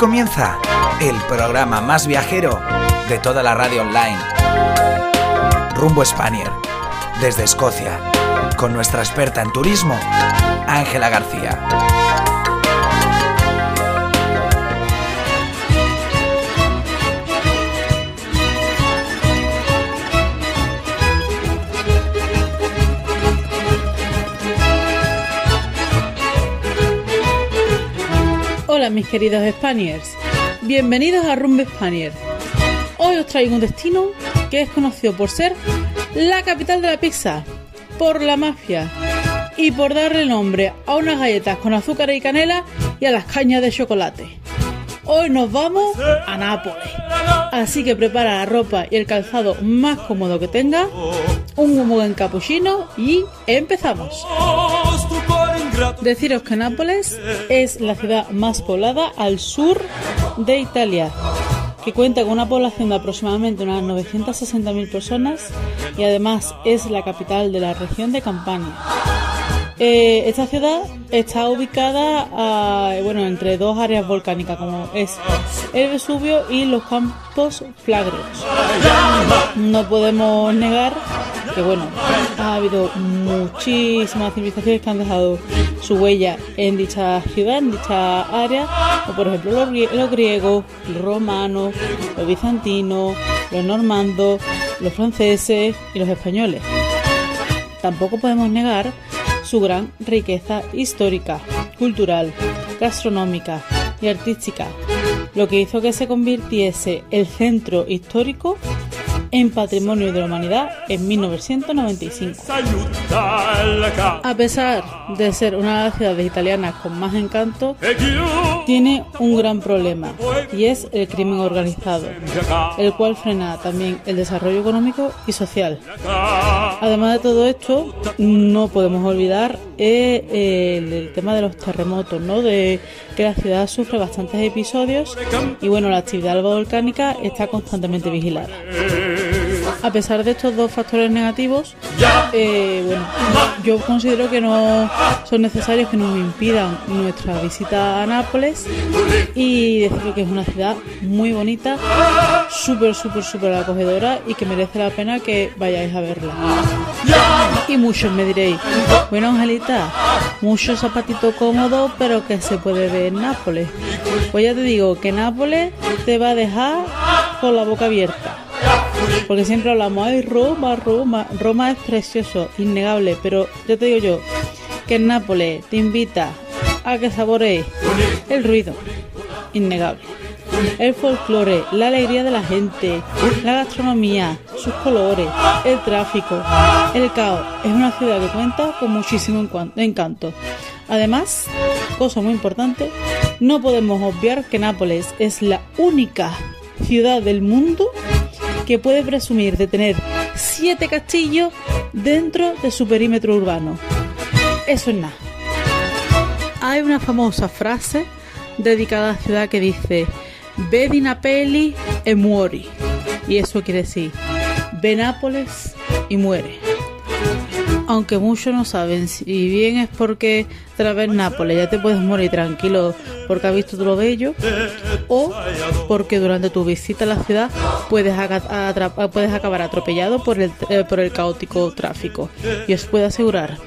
comienza el programa más viajero de toda la radio online. Rumbo Spanier, desde Escocia, con nuestra experta en turismo, Ángela García. Hola mis queridos Spaniards, bienvenidos a Rumbo Spaniard. Hoy os traigo un destino que es conocido por ser la capital de la pizza, por la mafia y por darle nombre a unas galletas con azúcar y canela y a las cañas de chocolate. Hoy nos vamos a Nápoles. Así que prepara la ropa y el calzado más cómodo que tenga, un buen capuchino y empezamos. Deciros que Nápoles es la ciudad más poblada al sur de Italia, que cuenta con una población de aproximadamente unas 960.000 personas y además es la capital de la región de Campania. Eh, esta ciudad está ubicada bueno, entre dos áreas volcánicas, como es el Vesubio y los Campos Flagros. No podemos negar que bueno, ha habido muchísimas civilizaciones que han dejado su huella en dicha ciudad, en dicha área, como por ejemplo los griegos, los romanos, los bizantinos, los normandos, los franceses y los españoles. Tampoco podemos negar su gran riqueza histórica, cultural, gastronómica y artística, lo que hizo que se convirtiese el centro histórico en Patrimonio de la Humanidad en 1995. A pesar de ser una de las ciudades italianas con más encanto, tiene un gran problema y es el crimen organizado, el cual frena también el desarrollo económico y social. Además de todo esto, no podemos olvidar eh, el, tema de los terremotos, ¿no? de que la ciudad sufre bastantes episodios y bueno, la actividad volcánica está constantemente vigilada. A pesar de estos dos factores negativos, eh, bueno, yo considero que no son necesarios que nos impidan nuestra visita a Nápoles y decir que es una ciudad muy bonita, súper, súper, súper acogedora y que merece la pena que vayáis a verla. Y muchos me diréis, bueno Angelita, mucho zapatito cómodo, pero que se puede ver en Nápoles. Pues ya te digo que Nápoles te va a dejar con la boca abierta. Porque siempre hablamos, ay, Roma, Roma. Roma es precioso, innegable, pero yo te digo yo, que Nápoles te invita a que saborees el ruido, innegable. El folclore, la alegría de la gente, la gastronomía, sus colores, el tráfico, el caos. Es una ciudad que cuenta con muchísimo encanto. Además, cosa muy importante, no podemos obviar que Nápoles es la única ciudad del mundo que puede presumir de tener siete castillos dentro de su perímetro urbano. Eso es nada. Hay una famosa frase dedicada a la ciudad que dice Vedi Napoli e muori. Y eso quiere decir Ve Nápoles y muere. Aunque muchos no saben si bien es porque tras ver Nápoles ya te puedes morir tranquilo porque has visto todo lo bello o porque durante tu visita a la ciudad puedes, acabar atropellado por el, eh, por el caótico tráfico. Y os puedo asegurar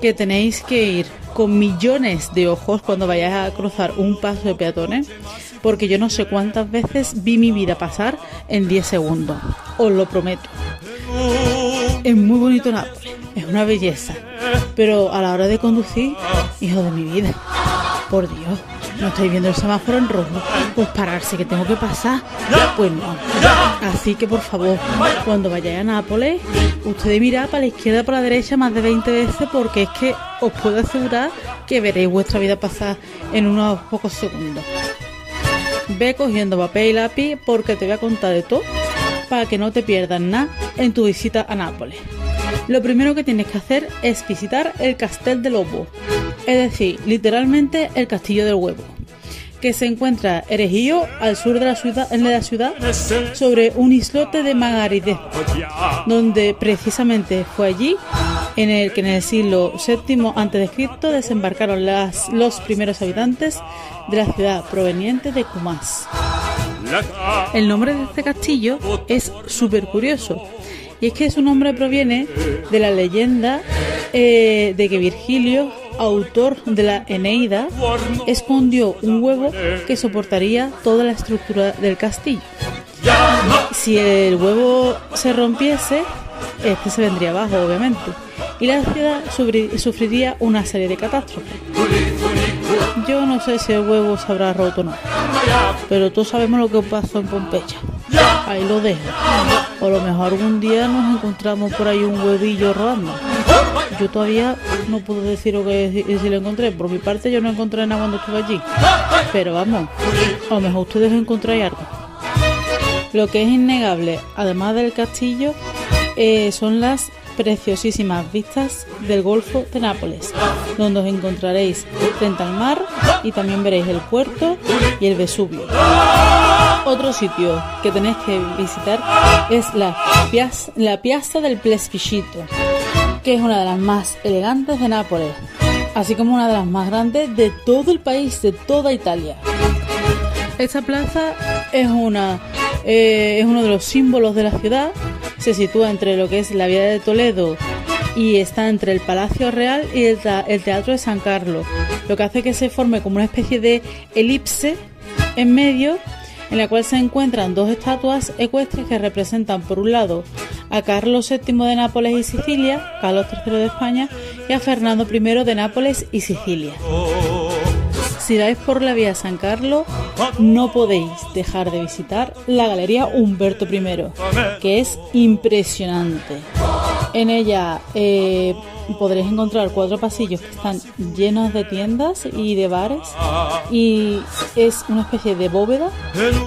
que tenéis que ir con millones de ojos cuando vayáis a cruzar un paso de peatones porque yo no sé cuántas veces vi mi vida pasar en 10 segundos. Os lo prometo. Es muy bonito Nápoles, es una belleza. Pero a la hora de conducir, hijo de mi vida, por Dios, no estáis viendo el semáforo en rojo. Pues pararse, que tengo que pasar. Pues no. Así que por favor, cuando vayáis a Nápoles, ustedes mirad para la izquierda para la derecha más de 20 veces porque es que os puedo asegurar que veréis vuestra vida pasar en unos pocos segundos. Ve cogiendo papel y lápiz porque te voy a contar de todo para que no te pierdas nada en tu visita a Nápoles. Lo primero que tienes que hacer es visitar el Castel del Lobo, es decir, literalmente el Castillo del Huevo, que se encuentra erigido al sur de la ciudad, sobre un islote de Magaride, donde precisamente fue allí en el que en el siglo VII a.C. desembarcaron los primeros habitantes de la ciudad proveniente de Cumás. El nombre de este castillo es súper curioso, y es que su nombre proviene de la leyenda eh, de que Virgilio, autor de la Eneida, escondió un huevo que soportaría toda la estructura del castillo. Si el huevo se rompiese, este se vendría abajo, obviamente, y la ciudad sufriría una serie de catástrofes. Yo no sé si el huevo se habrá roto o no, pero todos sabemos lo que pasó en Pompeya. Ahí lo dejo. O a lo mejor algún día nos encontramos por ahí un huevillo rodando. Yo todavía no puedo decir lo que si lo encontré. Por mi parte yo no encontré nada cuando estuve allí. Pero vamos, a lo mejor ustedes encontráis algo. Lo que es innegable, además del castillo, eh, son las preciosísimas vistas del Golfo de Nápoles, donde os encontraréis frente al mar y también veréis el puerto y el Vesubio. Otro sitio que tenéis que visitar es la, Piazza, del Plesficito, que es una de las más elegantes de Nápoles, así como una de las más grandes de todo el país, de toda Italia. Esta plaza es, una, eh, es uno de los símbolos de la ciudad se sitúa entre lo que es la Vía de Toledo y está entre el Palacio Real y el, Teatro de San Carlos, lo que hace que se forme como una especie de elipse en medio en la cual se encuentran dos estatuas ecuestres que representan por un lado a Carlos VII de Nápoles y Sicilia, Carlos III de España y a Fernando I de Nápoles y Sicilia. Si dais por la vía San Carlos, no podéis dejar de visitar la Galería Humberto I, que es impresionante. En ella eh, podréis encontrar cuatro pasillos que están llenos de tiendas y de bares y es una especie de bóveda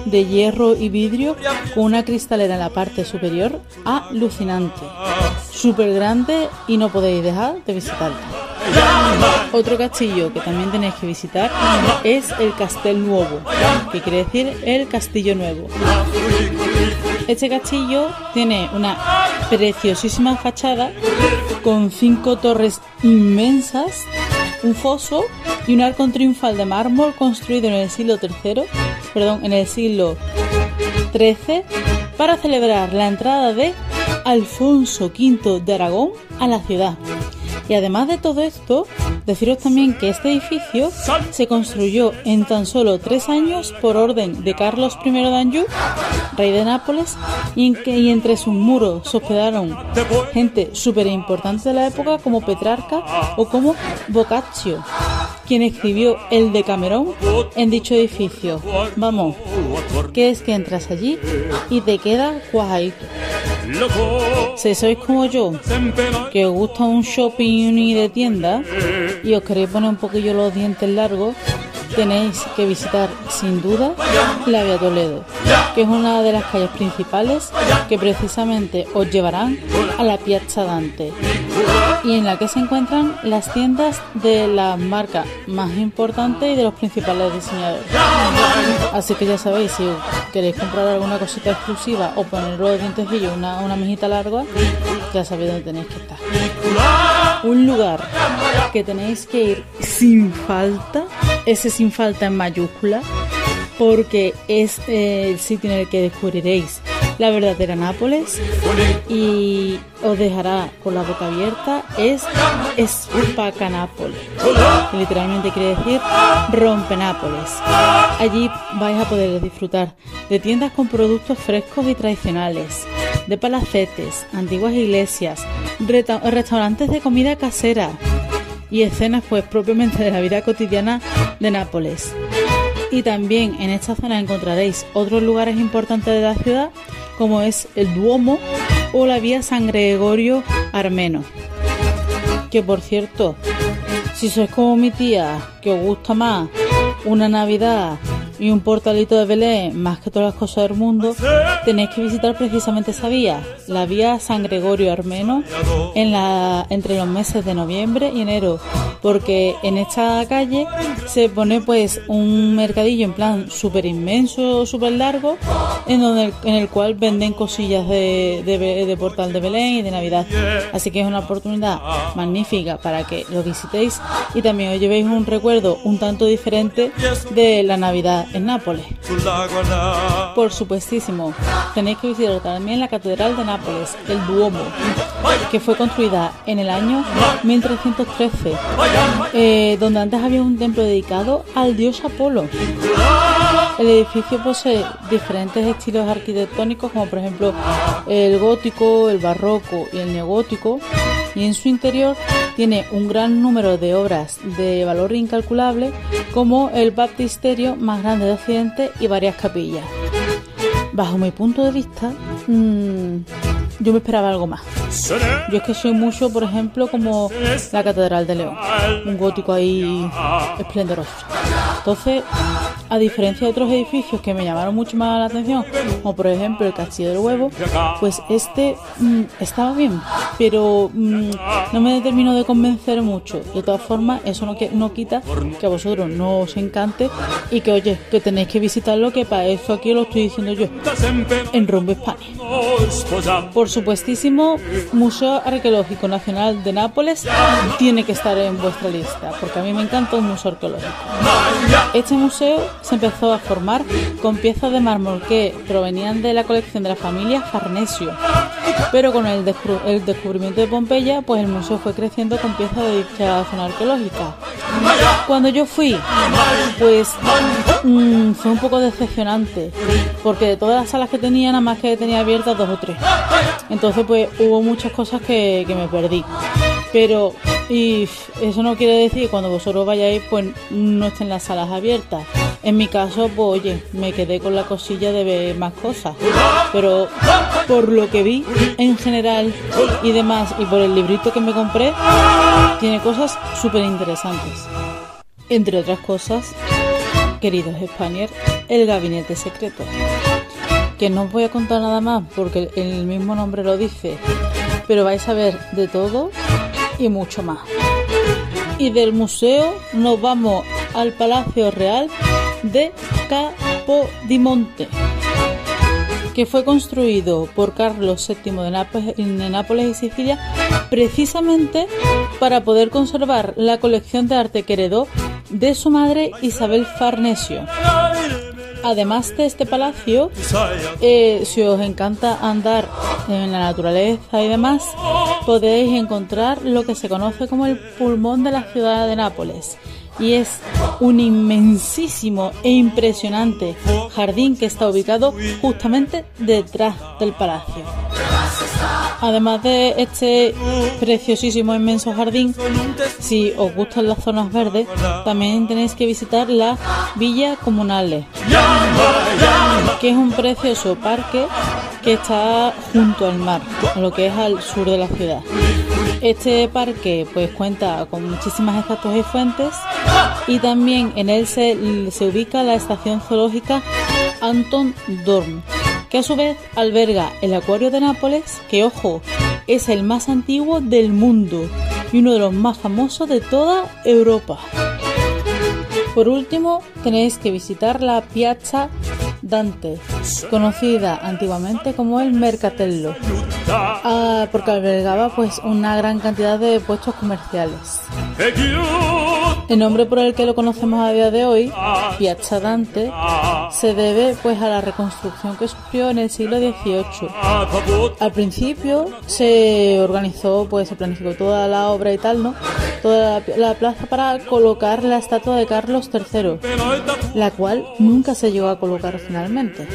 de hierro y vidrio con una cristalera en la parte superior alucinante, súper grande y no podéis dejar de visitarla. Otro castillo que también tenéis que visitar es el Castel Nuovo, que quiere decir el castillo nuevo. Este castillo tiene una preciosísima fachada con cinco torres inmensas, un foso y un arco triunfal de mármol construido en el siglo III, perdón, en el siglo XIII para celebrar la entrada de Alfonso V de Aragón a la ciudad. Y además de todo esto, deciros también que este edificio se construyó en tan solo tres años por orden de Carlos I de Anjou, rey de Nápoles, y, en que, y entre sus muros se hospedaron gente súper importante de la época como Petrarca o como Boccaccio, quien escribió el Decamerón en dicho edificio. Vamos, que es que entras allí y te queda cuajadito. Si sois como yo, que os gusta un shopping y de tienda y os queréis poner un poquillo los dientes largos, tenéis que visitar sin duda la Vía Toledo, que es una de las calles principales que precisamente os llevarán a la Piazza Dante y en la que se encuentran las tiendas de la marca más importante y de los principales diseñadores. Así que ya sabéis, si queréis comprar alguna cosita exclusiva o poner los dientecillos una, una mejita larga, ya sabéis dónde tenéis que estar. Un lugar que tenéis que ir sin falta, ese sin falta en mayúscula, porque es eh, el sitio en el que descubriréis la verdadera Nápoles y os dejará con la boca abierta es Espacanápolis, que literalmente quiere decir rompe Nápoles. Allí vais a poder disfrutar de tiendas con productos frescos y tradicionales, de palacetes, antiguas iglesias, restaurantes de comida casera y escenas pues propiamente de la vida cotidiana de Nápoles. Y también en esta zona encontraréis otros lugares importantes de la ciudad como es el Duomo o la vía San Gregorio Armeno. Que por cierto, si sois como mi tía, que os gusta más una Navidad y un portalito de Belén más que todas las cosas del mundo, tenéis que visitar precisamente esa vía, la vía San Gregorio Armeno, en la, entre los meses de noviembre y enero, porque en esta calle se pone pues un mercadillo en plan súper inmenso, súper largo, en, donde, en el cual venden cosillas de, de, portal de Belén y de Navidad. Así que es una oportunidad magnífica para que lo visitéis y también os llevéis un recuerdo un tanto diferente de la Navidad en Nápoles. Por supuestísimo, tenéis que visitar también la Catedral de Nápoles, el Duomo, que fue construida en el año 1313, eh, donde antes había un templo dedicado al dios Apolo. El edificio posee diferentes estilos arquitectónicos, como por ejemplo el gótico, el barroco y el neogótico, y en su interior tiene un gran número de obras de valor incalculable, como el baptisterio más grande de Occidente y varias capillas. Bajo mi punto de vista, mmm, yo me esperaba algo más. Yo es que soy mucho, por ejemplo, como la Catedral de León, un gótico ahí esplendoroso. Entonces, a diferencia de otros edificios que me llamaron mucho más la atención, como por ejemplo el Castillo del Huevo, pues este mm, estaba bien, pero mm, no me terminó de convencer mucho. De todas formas, eso no, no quita que a vosotros no os encante y que, oye, que tenéis que visitarlo, que para eso aquí lo estoy diciendo yo, en Rumbo España. Por supuestísimo, Museo Arqueológico Nacional de Nápoles tiene que estar en vuestra lista, porque a mí me encanta un museo arqueológico. Este museo se empezó a formar con piezas de mármol que provenían de la colección de la familia Farnesio, pero con el, descubrimiento de Pompeya, pues el museo fue creciendo con piezas de dicha zona arqueológica. Cuando yo fui, pues mm, fue un poco decepcionante, porque de todas las salas que tenía, nada más que tenía abiertas dos o tres. Entonces, pues hubo muchas cosas que, me perdí. Pero eso no quiere decir que cuando vosotros vayáis, pues no estén las salas abiertas. En mi caso, pues oye, me quedé con la cosilla de ver más cosas. Pero por lo que vi en general y demás, y por el librito que me compré, tiene cosas súper interesantes. Entre otras cosas, queridos Spanier, el gabinete secreto. Que no os voy a contar nada más porque el mismo nombre lo dice, pero vais a ver de todo y mucho más. Y del museo nos vamos al Palacio Real de Capodimonte, que fue construido por Carlos VII de Nápoles, y Sicilia precisamente para poder conservar la colección de arte que heredó de su madre Isabel Farnesio además de este palacio, eh, si os encanta andar en la naturaleza y demás, podéis encontrar lo que se conoce como el pulmón de la ciudad de Nápoles. Y es un inmensísimo e impresionante jardín que está ubicado justamente detrás del palacio. Además de este preciosísimo inmenso jardín, si os gustan las zonas verdes, también tenéis que visitar la Villa Comunale, que es un precioso parque que está junto al mar, lo que es al sur de la ciudad. Este parque pues cuenta con muchísimas estatuas y fuentes y también en él se, se ubica la estación zoológica Anton Dorn, que a su vez alberga el Acuario de Nápoles, que ojo, es el más antiguo del mundo y uno de los más famosos de toda Europa. Por último, tenéis que visitar la Piazza Dante, conocida antiguamente como el Mercatello, ah, porque albergaba pues una gran cantidad de puestos comerciales. El nombre por el que lo conocemos a día de hoy, Piazza Dante, se debe pues a la reconstrucción que sufrió en el siglo XVIII. Al principio se organizó, pues se planificó toda la obra y tal, ¿no? Toda la, plaza para colocar la estatua de Carlos III, la cual nunca se llegó a colocar finalmente.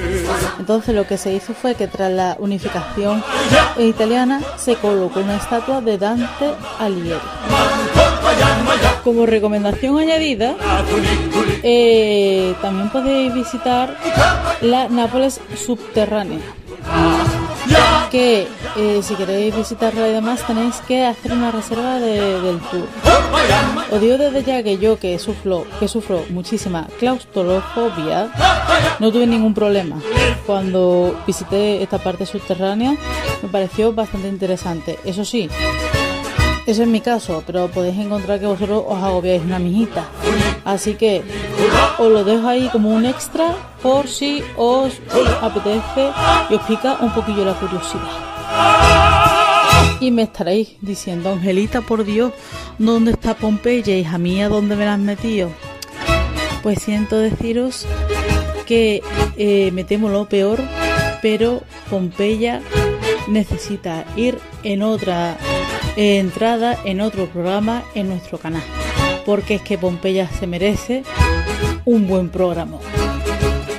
Entonces lo que se hizo fue que tras la unificación italiana se colocó una estatua de Dante Alighieri. Como recomendación añadida, eh, también podéis visitar la Nápoles subterránea que eh, si queréis visitarla y demás tenéis que hacer una reserva del tour. Os digo desde ya que yo que sufro, que sufro muchísima claustrofobia, no tuve ningún problema. Cuando visité esta parte subterránea me pareció bastante interesante. Eso sí, eso es mi caso, pero podéis encontrar que vosotros os agobiáis una mijita. Así que os lo dejo ahí como un extra por si os apetece y os pica un poquillo la curiosidad. Y me estaréis diciendo, Angelita, por Dios, ¿dónde está Pompeya, hija mía? ¿Dónde me la has metido? Pues siento deciros que eh, me temo lo peor, pero Pompeya necesita ir en otra entrada en otro programa en nuestro canal. Porque es que Pompeya se merece un buen programa.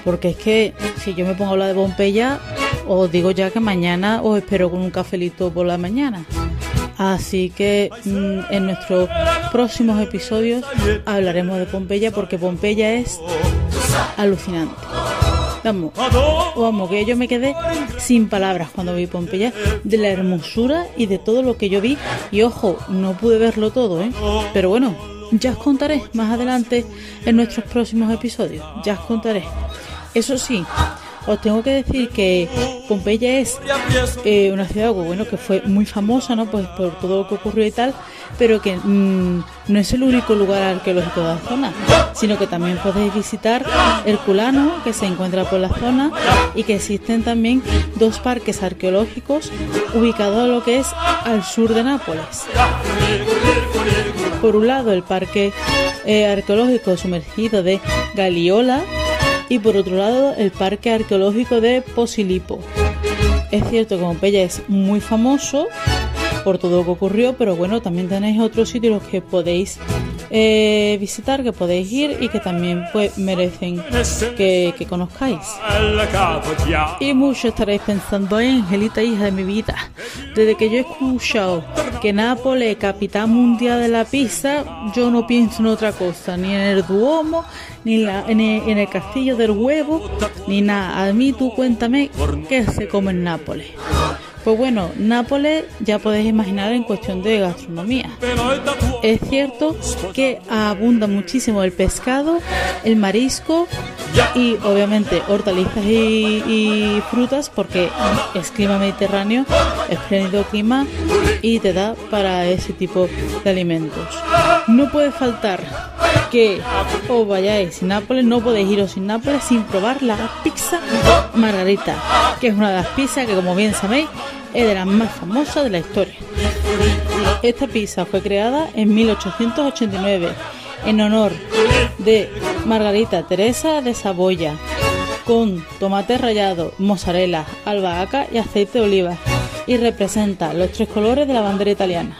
Porque es que si yo me pongo a hablar de Pompeya, os digo ya que mañana os espero con un cafelito por la mañana. Así que mm, en nuestros próximos episodios hablaremos de Pompeya porque Pompeya es alucinante. Vamos, vamos, que yo me quedé sin palabras cuando vi Pompeya, de la hermosura y de todo lo que yo vi. Y ojo, no pude verlo todo, ¿eh? Pero bueno, ya os contaré más adelante en nuestros próximos episodios. Ya os contaré. Eso sí, os tengo que decir que Pompeya es eh, una ciudad que fue muy famosa ¿no? pues por todo lo que ocurrió y tal, pero que mm, no es el único lugar arqueológico de la zona, sino que también podéis visitar Herculano, que se encuentra por la zona, y que existen también dos parques arqueológicos ubicados lo que es al sur de Nápoles. Por un lado, el parque eh, arqueológico sumergido de Galiola, y por otro lado el Parque Arqueológico de Posilipo. Es cierto que Pompeya es muy famoso por todo lo que ocurrió, pero bueno, también tenéis otros sitios los que podéis eh, visitar, que podéis ir y que también pues merecen que, que conozcáis. Y mucho estaréis pensando, Angelita, hija de mi vida, desde que yo he escuchado que Nápoles capitán mundial de la pizza, yo no pienso en otra cosa, ni en el Duomo, ni la, en, el, castillo del huevo, ni nada. A mí tú cuéntame qué se come en Nápoles. Pues bueno, Nápoles ya podéis imaginar en cuestión de gastronomía. Es cierto que abunda muchísimo el pescado, el marisco y obviamente hortalizas y, frutas porque es clima mediterráneo, espléndido clima y te da para ese tipo de alimentos. No puede faltar que os vayáis sin Nápoles, no podéis iros sin Nápoles sin probar la pizza margarita, que es una de las pizzas que como bien sabéis es de las más famosas de la historia. Esta pizza fue creada en 1889 en honor de Margarita Teresa de Saboya, con tomate rallado, mozzarella, albahaca y aceite de oliva, y representa los tres colores de la bandera italiana.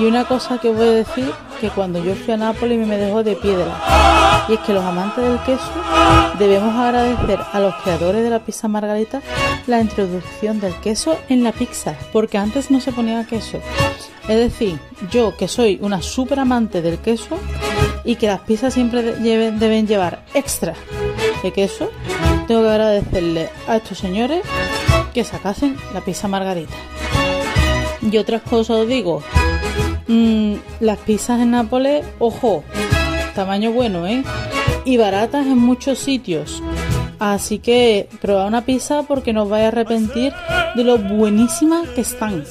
Y una cosa que voy a decir, que cuando yo fui a Nápoles me dejó de piedra, y es que los amantes del queso debemos agradecer a los creadores de la pizza margarita la introducción del queso en la pizza, porque antes no se ponía queso. Es decir, yo que soy una súper amante del queso y que las pizzas siempre deben llevar extra de queso, tengo que agradecerle a estos señores que sacasen la pizza margarita. Y otras cosas os digo, mm, las pizzas en Nápoles, ojo, tamaño bueno, ¿eh? Y baratas en muchos sitios. Así que prueba una pizza porque no os vais a arrepentir de lo buenísima que están.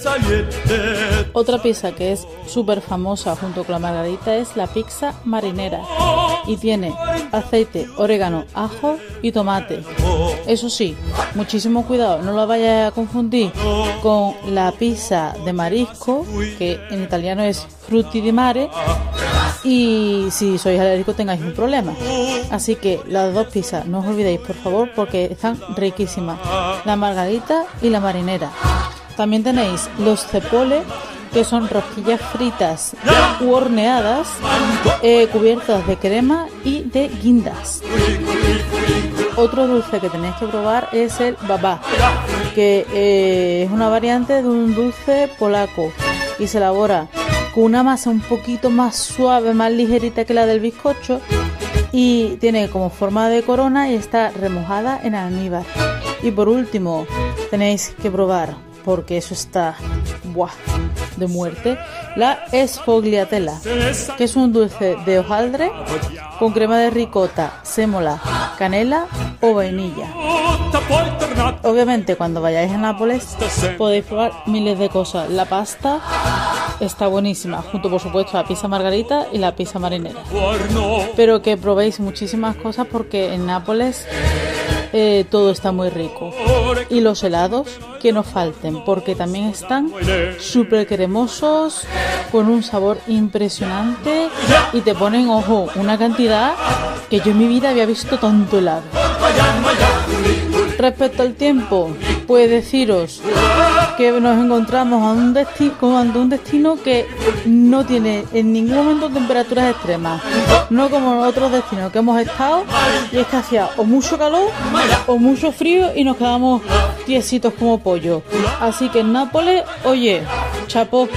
Otra pizza que es súper famosa junto con la margarita es la pizza marinera y tiene aceite, orégano, ajo y tomate. Eso sí, muchísimo cuidado, no lo vayáis a confundir con la pizza de marisco, que en italiano es frutti di mare, y si sois alérgicos tengáis un problema. Así que las dos pizzas, no os olvidéis por favor porque están riquísimas. La margarita y la marinera. También tenéis los cepoles que son rosquillas fritas u horneadas eh, cubiertas de crema y de guindas. Otro dulce que tenéis que probar es el babá, que eh, es una variante de un dulce polaco y se elabora con una masa un poquito más suave, más ligerita que la del bizcocho y tiene como forma de corona y está remojada en almíbar. Y por último, tenéis que probar, porque eso está ¡buah! de muerte, la esfogliatella, que es un dulce de hojaldre con crema de ricota, sémola, canela o vainilla. Obviamente cuando vayáis a Nápoles podéis probar miles de cosas. La pasta está buenísima, junto por supuesto a la pizza margarita y la pizza marinera. Pero que probéis muchísimas cosas porque en Nápoles eh, todo está muy rico. Y los helados, que no falten, porque también están súper cremosos, con un sabor impresionante y te ponen, ojo, una cantidad que yo en mi vida había visto tanto helado. Respecto al tiempo, pues deciros que nos encontramos a un destino, ante un destino que no tiene en ningún momento temperaturas extremas, no como en otros destinos que hemos estado y es que hacía o mucho calor o mucho frío y nos quedamos tiesitos como pollo. Así que en Nápoles, oye, chapó,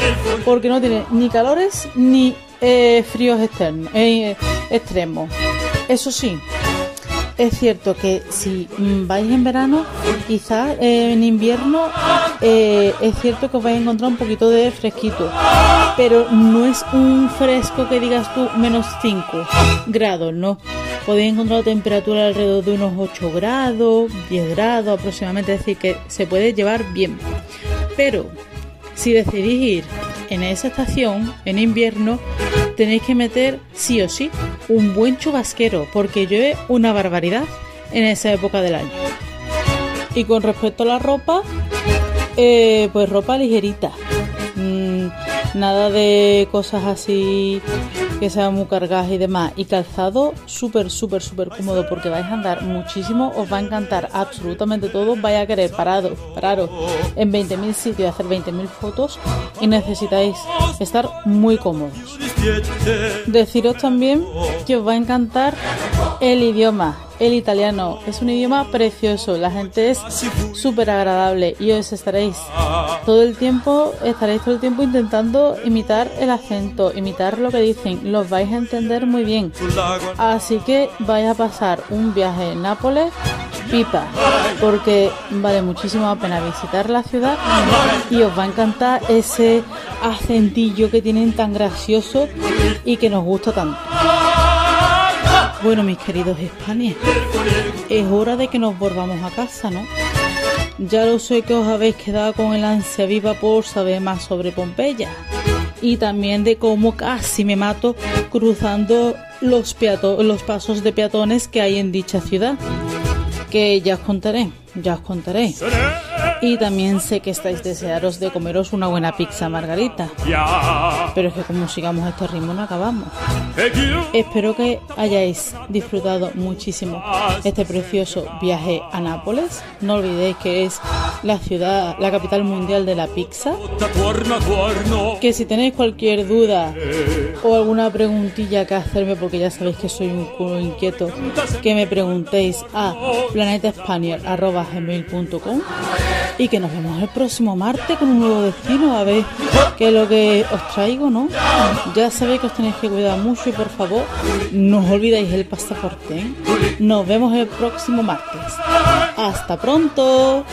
porque no tiene ni calores ni eh, fríos externos, eh, extremos. Eso sí, es cierto que si mm, vais en verano, quizás eh, en invierno eh, es cierto que os vais a encontrar un poquito de fresquito, pero no es un fresco que digas tú menos 5 grados, no. Podéis encontrar temperatura alrededor de unos 8 grados, 10 grados aproximadamente, es decir, que se puede llevar bien. Pero si decidís ir en esa estación, en invierno, tenéis que meter sí o sí un buen chubasquero, porque llueve una barbaridad en esa época del año. Y con respecto a la ropa, eh, pues ropa ligerita. Mm, nada de cosas así que sean muy cargadas y demás. Y calzado súper, súper, súper cómodo porque vais a andar muchísimo, os va a encantar absolutamente todo. Vais a querer pararos, pararos en 20.000 sitios, hacer 20.000 fotos y necesitáis estar muy cómodos. Deciros también que os va a encantar el idioma el italiano. Es un idioma precioso, la gente es súper agradable y os estaréis todo el tiempo, estaréis todo el tiempo intentando imitar el acento, imitar lo que dicen, los vais a entender muy bien. Así que vais a pasar un viaje en Nápoles pipa, porque vale muchísimo la pena visitar la ciudad y os va a encantar ese acentillo que tienen tan gracioso y que nos gusta tanto. Bueno, mis queridos España, es hora de que nos volvamos a casa, ¿no? Ya lo sé que os habéis quedado con el ansia viva por saber más sobre Pompeya y también de cómo casi me mato cruzando los, los pasos de peatones que hay en dicha ciudad. Que ya os contaré, ya os contaré. Y también sé que estáis desearos de comeros una buena pizza margarita. Pero es que como sigamos este ritmo no acabamos. Espero que hayáis disfrutado muchísimo este precioso viaje a Nápoles. No olvidéis que es la ciudad, la capital mundial de la pizza. Que si tenéis cualquier duda o alguna preguntilla que hacerme, porque ya sabéis que soy un culo inquieto, que me preguntéis a planetaspanier.com y que nos vemos el próximo martes con un nuevo destino a ver qué es lo que os traigo, ¿no? Ya sabéis que os tenéis que cuidar mucho y por favor no os olvidéis el pasaporte. ¿eh? Nos vemos el próximo martes. Hasta pronto.